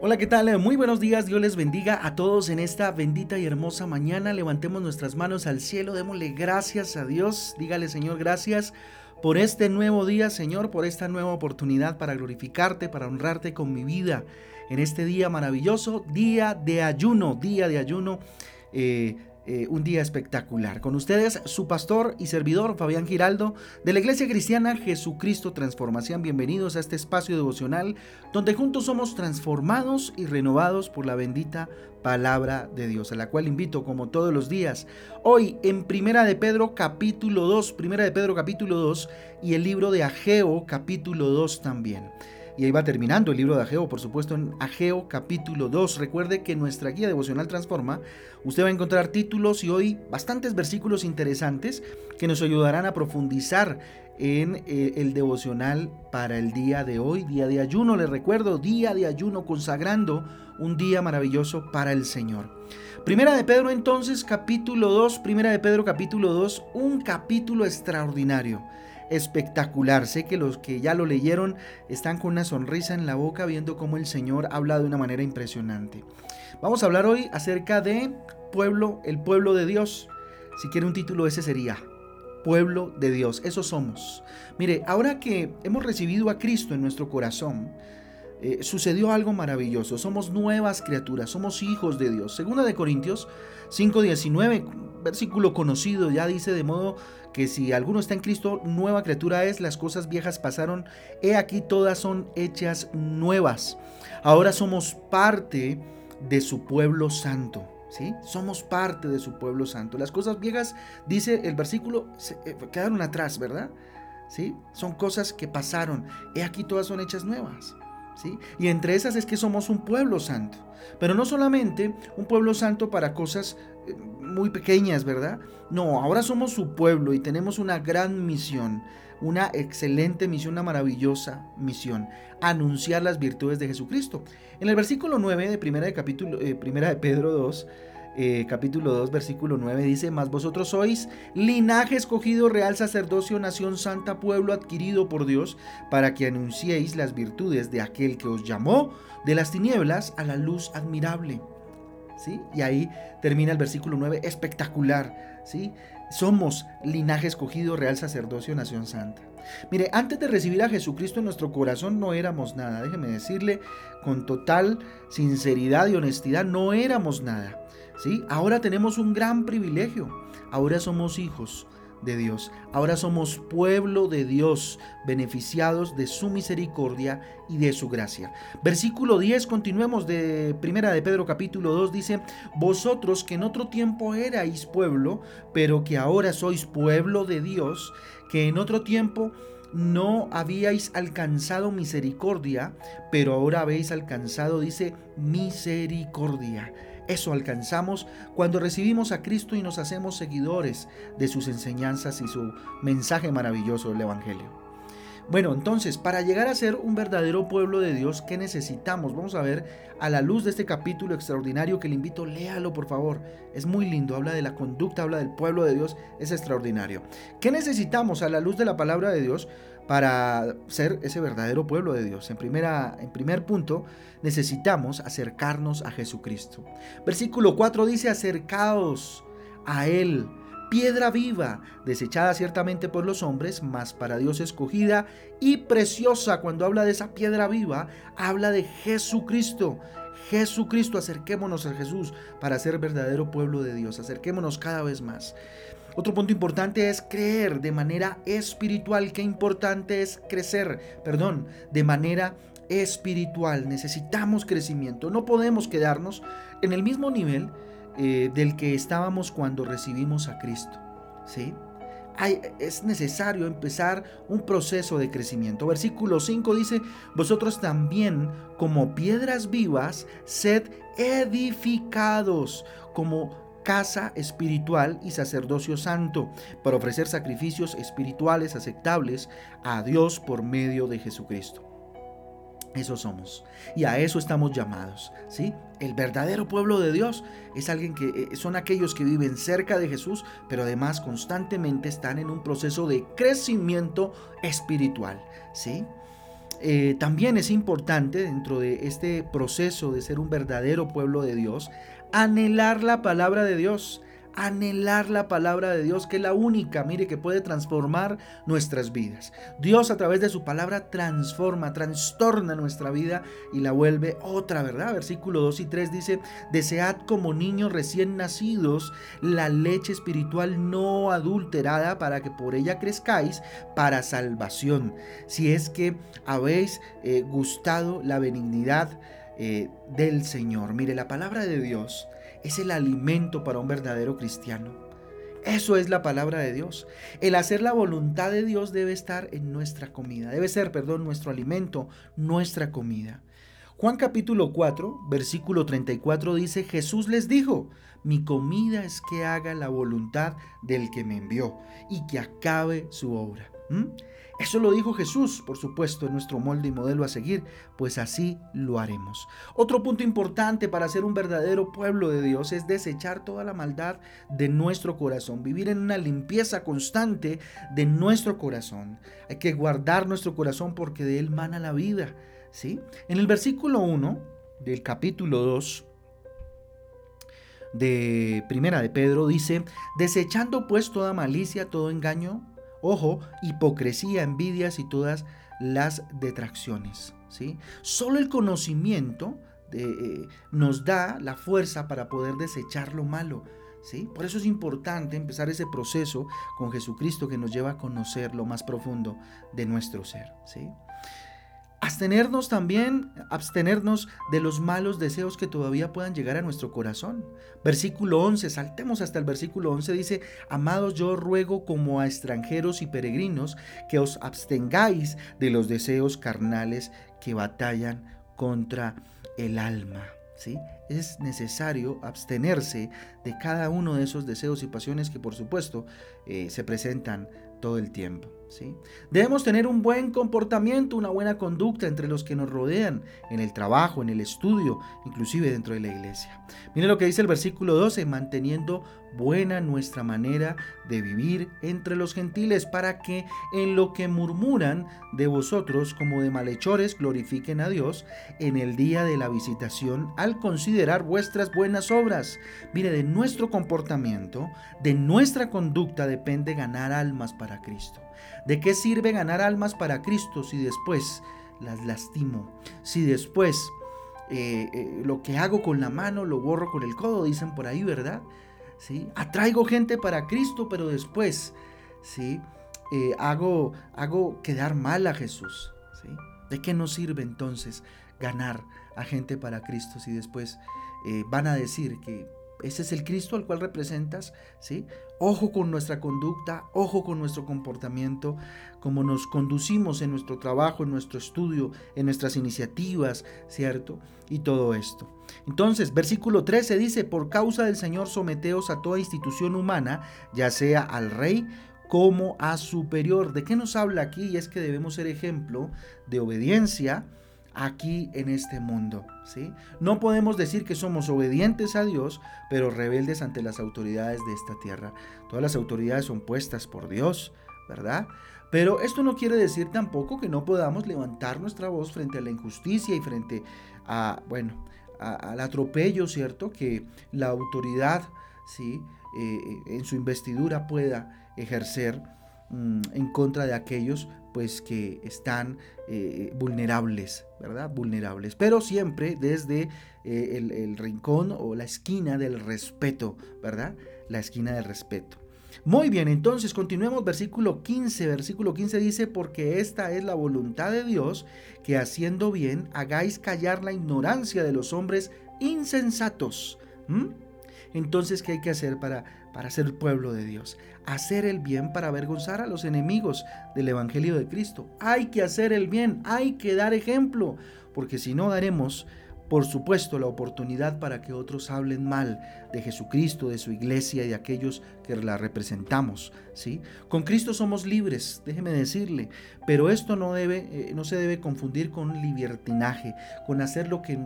Hola, ¿qué tal? Muy buenos días, Dios les bendiga a todos en esta bendita y hermosa mañana. Levantemos nuestras manos al cielo, démosle gracias a Dios. Dígale, Señor, gracias por este nuevo día, Señor, por esta nueva oportunidad para glorificarte, para honrarte con mi vida en este día maravilloso, día de ayuno, día de ayuno. Eh, eh, un día espectacular. Con ustedes, su pastor y servidor Fabián Giraldo, de la Iglesia Cristiana Jesucristo Transformación. Bienvenidos a este espacio devocional donde juntos somos transformados y renovados por la bendita palabra de Dios, a la cual invito como todos los días. Hoy en Primera de Pedro capítulo 2, Primera de Pedro capítulo 2 y el libro de Ageo capítulo 2 también. Y ahí va terminando el libro de Ageo, por supuesto, en Ageo capítulo 2. Recuerde que nuestra guía devocional Transforma, usted va a encontrar títulos y hoy bastantes versículos interesantes que nos ayudarán a profundizar en eh, el devocional para el día de hoy, día de ayuno. Les recuerdo, día de ayuno consagrando un día maravilloso para el Señor. Primera de Pedro entonces, capítulo 2, Primera de Pedro capítulo 2, un capítulo extraordinario espectacular. Sé que los que ya lo leyeron están con una sonrisa en la boca viendo cómo el Señor habla de una manera impresionante. Vamos a hablar hoy acerca de pueblo, el pueblo de Dios. Si quiere un título ese sería pueblo de Dios. Eso somos. Mire, ahora que hemos recibido a Cristo en nuestro corazón, eh, sucedió algo maravilloso. Somos nuevas criaturas, somos hijos de Dios. Segunda de Corintios 5:19, versículo conocido, ya dice de modo que si alguno está en Cristo, nueva criatura es, las cosas viejas pasaron, he aquí todas son hechas nuevas. Ahora somos parte de su pueblo santo. ¿Sí? Somos parte de su pueblo santo. Las cosas viejas, dice el versículo, eh, quedaron atrás, ¿verdad? ¿Sí? Son cosas que pasaron. He aquí todas son hechas nuevas. Y entre esas es que somos un pueblo santo. Pero no solamente un pueblo santo para cosas eh, muy pequeñas, ¿verdad? No, ahora somos su pueblo y tenemos una gran misión, una excelente misión, una maravillosa misión, anunciar las virtudes de Jesucristo. En el versículo 9 de primera de capítulo eh, primera de Pedro 2 eh, capítulo 2, versículo 9 dice, Mas vosotros sois linaje escogido, real sacerdocio, nación santa, pueblo adquirido por Dios, para que anunciéis las virtudes de aquel que os llamó de las tinieblas a la luz admirable. ¿Sí? Y ahí termina el versículo 9, espectacular. ¿sí? Somos linaje escogido, real sacerdocio, nación santa. Mire, antes de recibir a Jesucristo en nuestro corazón no éramos nada. Déjeme decirle con total sinceridad y honestidad, no éramos nada. Ahora tenemos un gran privilegio. Ahora somos hijos de Dios. Ahora somos pueblo de Dios, beneficiados de su misericordia y de su gracia. Versículo 10, continuemos de Primera de Pedro capítulo 2 dice, "Vosotros que en otro tiempo erais pueblo, pero que ahora sois pueblo de Dios, que en otro tiempo no habíais alcanzado misericordia, pero ahora habéis alcanzado, dice, misericordia. Eso alcanzamos cuando recibimos a Cristo y nos hacemos seguidores de sus enseñanzas y su mensaje maravilloso del Evangelio. Bueno, entonces, para llegar a ser un verdadero pueblo de Dios, ¿qué necesitamos? Vamos a ver a la luz de este capítulo extraordinario que le invito, léalo por favor. Es muy lindo, habla de la conducta, habla del pueblo de Dios, es extraordinario. ¿Qué necesitamos a la luz de la palabra de Dios? Para ser ese verdadero pueblo de Dios. En, primera, en primer punto, necesitamos acercarnos a Jesucristo. Versículo 4 dice, acercaos a Él, piedra viva, desechada ciertamente por los hombres, mas para Dios escogida y preciosa. Cuando habla de esa piedra viva, habla de Jesucristo. Jesucristo, acerquémonos a Jesús para ser verdadero pueblo de Dios. Acerquémonos cada vez más. Otro punto importante es creer de manera espiritual. Qué importante es crecer, perdón, de manera espiritual. Necesitamos crecimiento. No podemos quedarnos en el mismo nivel eh, del que estábamos cuando recibimos a Cristo. ¿Sí? es necesario empezar un proceso de crecimiento. Versículo 5 dice, vosotros también como piedras vivas, sed edificados como casa espiritual y sacerdocio santo, para ofrecer sacrificios espirituales aceptables a Dios por medio de Jesucristo. Eso somos. Y a eso estamos llamados. ¿sí? El verdadero pueblo de Dios es alguien que eh, son aquellos que viven cerca de Jesús, pero además constantemente están en un proceso de crecimiento espiritual. ¿sí? eh, también es importante dentro de este proceso de ser un verdadero pueblo de Dios, anhelar la palabra de Dios, anhelar la palabra de Dios, que es la única, mire, que puede transformar nuestras vidas. Dios a través de su palabra transforma, trastorna nuestra vida y la vuelve otra, ¿verdad? Versículo 2 y 3 dice, desead como niños recién nacidos la leche espiritual no adulterada para que por ella crezcáis para salvación. Si es que habéis eh, gustado la benignidad eh, del Señor. Mire, la palabra de Dios es el alimento para un verdadero cristiano. Eso es la palabra de Dios. El hacer la voluntad de Dios debe estar en nuestra comida. Debe ser, perdón, nuestro alimento, nuestra comida. Juan capítulo 4, versículo 34 dice, Jesús les dijo, mi comida es que haga la voluntad del que me envió y que acabe su obra. Eso lo dijo Jesús, por supuesto, en nuestro molde y modelo a seguir, pues así lo haremos. Otro punto importante para ser un verdadero pueblo de Dios es desechar toda la maldad de nuestro corazón, vivir en una limpieza constante de nuestro corazón. Hay que guardar nuestro corazón porque de él mana la vida, ¿sí? En el versículo 1 del capítulo 2 de Primera de Pedro dice, desechando pues toda malicia, todo engaño, Ojo, hipocresía, envidias y todas las detracciones. ¿sí? Solo el conocimiento eh, nos da la fuerza para poder desechar lo malo. ¿sí? Por eso es importante empezar ese proceso con Jesucristo que nos lleva a conocer lo más profundo de nuestro ser. ¿sí? Abstenernos también, abstenernos de los malos deseos que todavía puedan llegar a nuestro corazón. Versículo 11, saltemos hasta el versículo 11, dice, Amados, yo ruego como a extranjeros y peregrinos que os abstengáis de los deseos carnales que batallan contra el alma. ¿Sí? Es necesario abstenerse de cada uno de esos deseos y pasiones que por supuesto eh, se presentan todo el tiempo. ¿Sí? Debemos tener un buen comportamiento, una buena conducta entre los que nos rodean, en el trabajo, en el estudio, inclusive dentro de la iglesia. Mire lo que dice el versículo 12, manteniendo buena nuestra manera de vivir entre los gentiles, para que en lo que murmuran de vosotros como de malhechores glorifiquen a Dios en el día de la visitación al considerar vuestras buenas obras. Mire, de nuestro comportamiento, de nuestra conducta depende ganar almas para Cristo. ¿De qué sirve ganar almas para Cristo si después las lastimo? Si después eh, eh, lo que hago con la mano lo borro con el codo, dicen por ahí, ¿verdad? ¿Sí? Atraigo gente para Cristo, pero después, ¿sí? Eh, hago, hago quedar mal a Jesús. ¿De qué nos sirve entonces ganar a gente para Cristo si después van a decir que ese es el Cristo al cual representas, ¿sí? Ojo con nuestra conducta, ojo con nuestro comportamiento, como nos conducimos en nuestro trabajo, en nuestro estudio, en nuestras iniciativas, ¿cierto? Y todo esto. Entonces, versículo 13 dice, por causa del Señor someteos a toda institución humana, ya sea al rey como a superior. ¿De qué nos habla aquí? Y es que debemos ser ejemplo de obediencia, aquí en este mundo. ¿sí? No podemos decir que somos obedientes a Dios, pero rebeldes ante las autoridades de esta tierra. Todas las autoridades son puestas por Dios, ¿verdad? Pero esto no quiere decir tampoco que no podamos levantar nuestra voz frente a la injusticia y frente a, bueno, al atropello, ¿cierto? Que la autoridad, ¿sí? Eh, en su investidura pueda ejercer mm, en contra de aquellos pues que están eh, vulnerables, ¿verdad? Vulnerables, pero siempre desde eh, el, rincón o la esquina del respeto, ¿verdad? La esquina del respeto. Muy bien, entonces continuemos versículo 15. Versículo 15 dice, porque esta es la voluntad de Dios, que haciendo bien hagáis callar la ignorancia de los hombres insensatos. Entonces, ¿qué hay que hacer para, para ser el pueblo de Dios? Hacer el bien para avergonzar a los enemigos del Evangelio de Cristo. Hay que hacer el bien, hay que dar ejemplo, porque si no daremos, por supuesto, la oportunidad para que otros hablen mal de Jesucristo, de su iglesia y de aquellos que la representamos. ¿sí? Con Cristo somos libres, déjeme decirle, pero esto no, debe, eh, no se debe confundir con libertinaje, con hacer lo que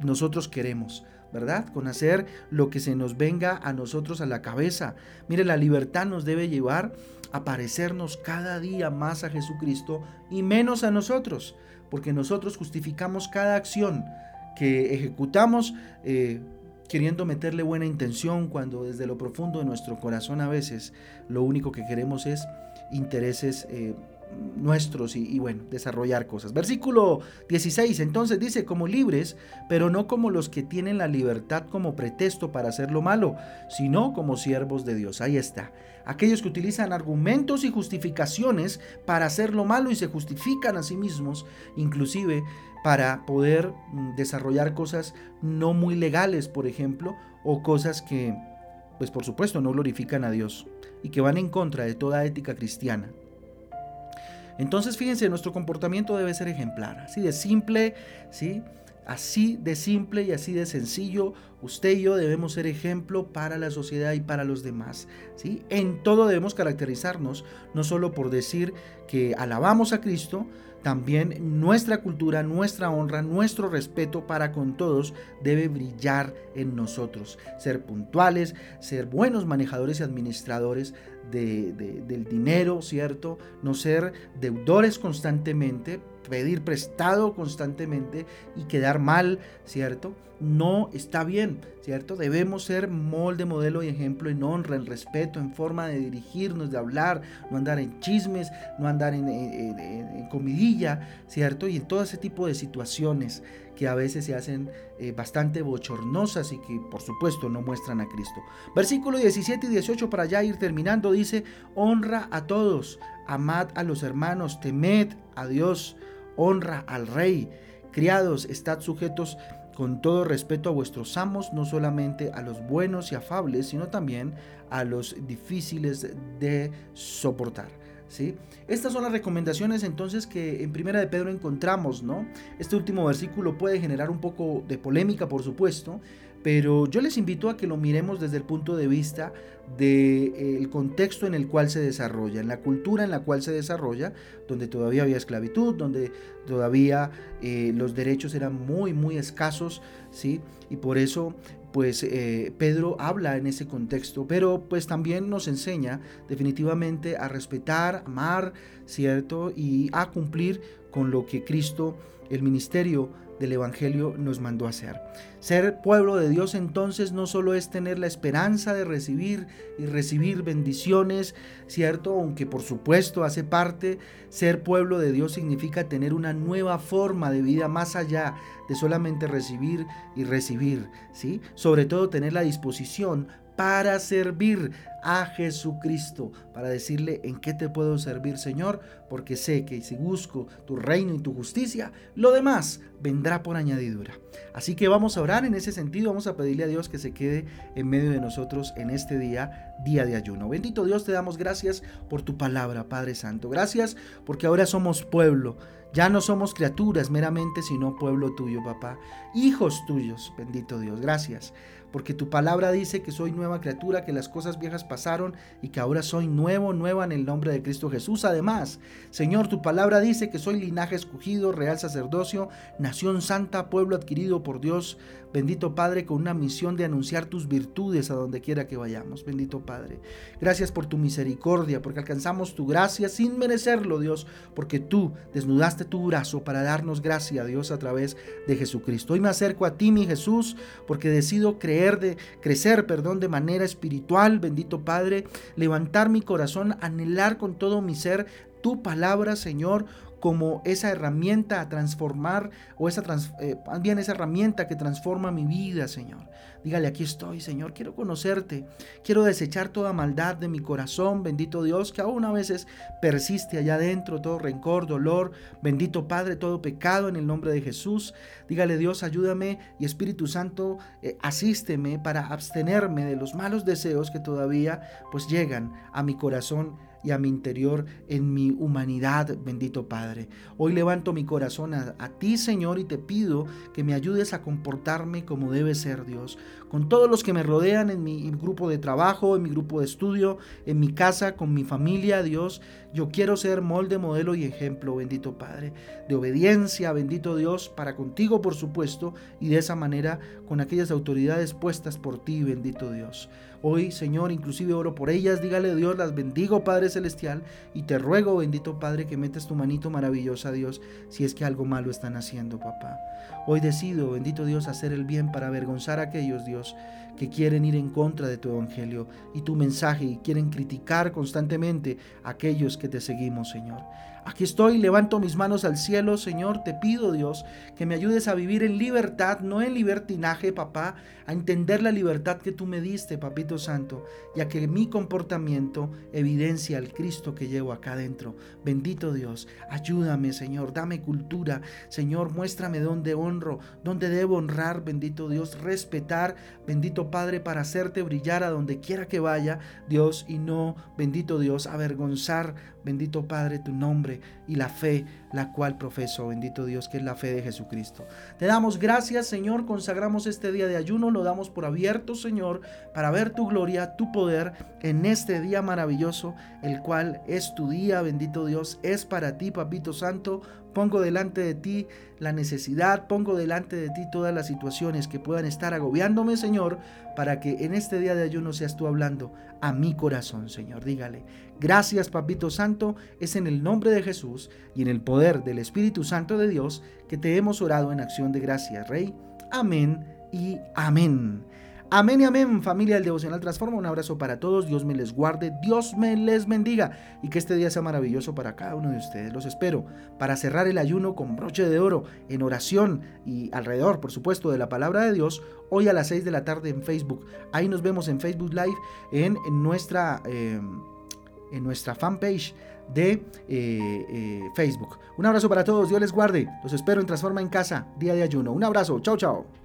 nosotros queremos. ¿Verdad? Con hacer lo que se nos venga a nosotros a la cabeza. Mire, la libertad nos debe llevar a parecernos cada día más a Jesucristo y menos a nosotros, porque nosotros justificamos cada acción que ejecutamos eh, queriendo meterle buena intención cuando desde lo profundo de nuestro corazón a veces lo único que queremos es intereses eh, nuestros y, bueno, desarrollar cosas. Versículo 16, entonces dice, como libres, pero no como los que tienen la libertad como pretexto para hacer lo malo, sino como siervos de Dios. Ahí está. Aquellos que utilizan argumentos y justificaciones para hacer lo malo y se justifican a sí mismos, inclusive para poder mm, desarrollar cosas no muy legales, por ejemplo, o cosas que, pues por supuesto, no glorifican a Dios y que van en contra de toda ética cristiana. Entonces, fíjense, nuestro comportamiento debe ser ejemplar, así de simple, ¿sí? Así de simple y así de sencillo, usted y yo debemos ser ejemplo para la sociedad y para los demás. ¿sí? En todo debemos caracterizarnos, no solo por decir que alabamos a Cristo, también nuestra cultura, nuestra honra, nuestro respeto para con todos debe brillar en nosotros. Ser puntuales, ser buenos manejadores y administradores del dinero, ¿cierto? No ser deudores constantemente, pedir prestado constantemente y quedar mal, ¿cierto? No está bien, ¿cierto? Debemos ser molde, modelo y ejemplo en honra, en respeto, en forma de dirigirnos, de hablar, no andar en chismes, no andar en, en comidilla, ¿cierto? Y en todo ese tipo de situaciones que a veces se hacen eh, bastante bochornosas y que por supuesto no muestran a Cristo. Versículo 17 y 18 para ya ir terminando dice, honra a todos, amad a los hermanos, temed a Dios, honra al rey. Criados, estad sujetos con todo respeto a vuestros amos, no solamente a los buenos y afables, sino también a los difíciles de soportar. Estas son las recomendaciones entonces que en Primera de Pedro encontramos, ¿no? Este último versículo puede generar un poco de polémica, por supuesto, pero yo les invito a que lo miremos desde el punto de vista del eh, contexto en el cual se desarrolla, en la cultura en la cual se desarrolla, donde todavía había esclavitud, donde todavía eh, los derechos eran muy, muy escasos, ¿sí? Y por eso pues eh, Pedro habla en ese contexto, pero pues también nos enseña definitivamente a respetar, amar, ¿cierto? Y a cumplir con lo que Cristo, el ministerio del Evangelio nos mandó a hacer. Ser pueblo de Dios entonces no solo es tener la esperanza de recibir y recibir bendiciones, ¿cierto? Aunque por supuesto hace parte, ser pueblo de Dios significa tener una nueva forma de vida más allá de solamente recibir y recibir, ¿sí? Sobre todo tener la disposición para servir a Jesucristo, para decirle en qué te puedo servir, Señor, porque sé que si busco tu reino y tu justicia, lo demás vendrá por añadidura. Así que vamos a orar en ese sentido, vamos a pedirle a Dios que se quede en medio de nosotros en este día, día de ayuno. Bendito Dios, te damos gracias por tu palabra, Padre Santo. Gracias porque ahora somos pueblo. Ya no somos criaturas meramente, sino pueblo tuyo, papá. Hijos tuyos, bendito Dios. Gracias porque tu palabra dice que soy nueva criatura, que las cosas viejas pasaron y que ahora soy nuevo, nueva en el nombre de Cristo Jesús. Además, Señor, tu palabra dice que soy linaje escogido, real sacerdocio, nación santa, pueblo adquirido por Dios. Bendito Padre, con una misión de anunciar tus virtudes a donde quiera que vayamos. Bendito Padre. Gracias por tu misericordia, porque alcanzamos tu gracia sin merecerlo, Dios, porque tú desnudaste tu brazo para darnos gracia, Dios, a través de Jesucristo. Hoy me acerco a ti, mi Jesús, porque decido creer de crecer, perdón, de manera espiritual, bendito Padre, levantar mi corazón, anhelar con todo mi ser tu palabra, Señor, como esa herramienta a transformar o esa eh, bien esa herramienta que transforma mi vida, Señor. Dígale, aquí estoy, Señor, quiero conocerte, quiero desechar toda maldad de mi corazón, bendito Dios, que aún a veces persiste allá adentro, todo rencor, dolor, bendito Padre, todo pecado en el nombre de Jesús. Dígale, Dios, ayúdame y Espíritu Santo, eh, asísteme para abstenerme de los malos deseos que todavía pues llegan a mi corazón y a mi interior en mi humanidad, bendito Padre. Hoy levanto mi corazón a, ti, Señor, y te pido que me ayudes a comportarme como debe ser Dios, con todos los que me rodean en mi grupo de trabajo, en mi grupo de estudio, en mi casa, con mi familia, Dios, Yo quiero ser molde, modelo y ejemplo, bendito Padre, de obediencia, bendito Dios, para contigo, por supuesto, y de esa manera con aquellas autoridades puestas por ti, bendito Dios. Hoy, Señor, inclusive oro por ellas, dígale Dios, las bendigo, Padre Celestial, y te ruego, bendito Padre, que metas tu manito maravillosa, Dios, si es que algo malo están haciendo, papá. Hoy decido, bendito Dios, hacer el bien para avergonzar a aquellos, Dios, que quieren ir en contra de tu evangelio y tu mensaje y quieren criticar constantemente a aquellos que te seguimos, Señor. Aquí estoy, levanto mis manos al cielo, Señor, te pido, Dios, que me ayudes a vivir en libertad, no en libertinaje, papá, a entender la libertad que tú me diste, papito santo, y a que mi comportamiento evidencia al Cristo que llevo acá adentro. Bendito Dios, ayúdame, Señor, dame cultura, Señor, muéstrame dónde honro, dónde debo honrar, bendito Dios, respetar, bendito Padre, para hacerte brillar a donde quiera que vaya, Dios, y no, bendito Dios, avergonzar, bendito Padre, tu nombre y la fe la cual profeso, bendito Dios, que es la fe de Jesucristo. Te damos gracias, Señor, consagramos este día de ayuno, lo damos por abierto, Señor, para ver tu gloria, tu poder en este día maravilloso, el cual es tu día, bendito Dios, es para ti, Papito Santo. Pongo delante de ti la necesidad, pongo delante de ti todas las situaciones que puedan estar agobiándome, Señor, para que en este día de ayuno seas tú hablando a mi corazón, Señor. Dígale, gracias, Papito Santo, es en el nombre de Jesús y en el poder del Espíritu Santo de Dios que te hemos orado en acción de gracias, Rey. Amén y amén. Amén y amén, familia del Devocional Transforma. Un abrazo para todos. Dios me les guarde, Dios me les bendiga y que este día sea maravilloso para cada uno de ustedes. Los espero para cerrar el ayuno con broche de oro en oración y alrededor, por supuesto, de la palabra de Dios hoy a las 6 de la tarde en Facebook. Ahí nos vemos en Facebook Live en, nuestra, eh, en nuestra fanpage de eh, eh, Facebook. Un abrazo para todos, Dios les guarde. Los espero en Transforma en Casa, día de ayuno. Un abrazo, chao, chao.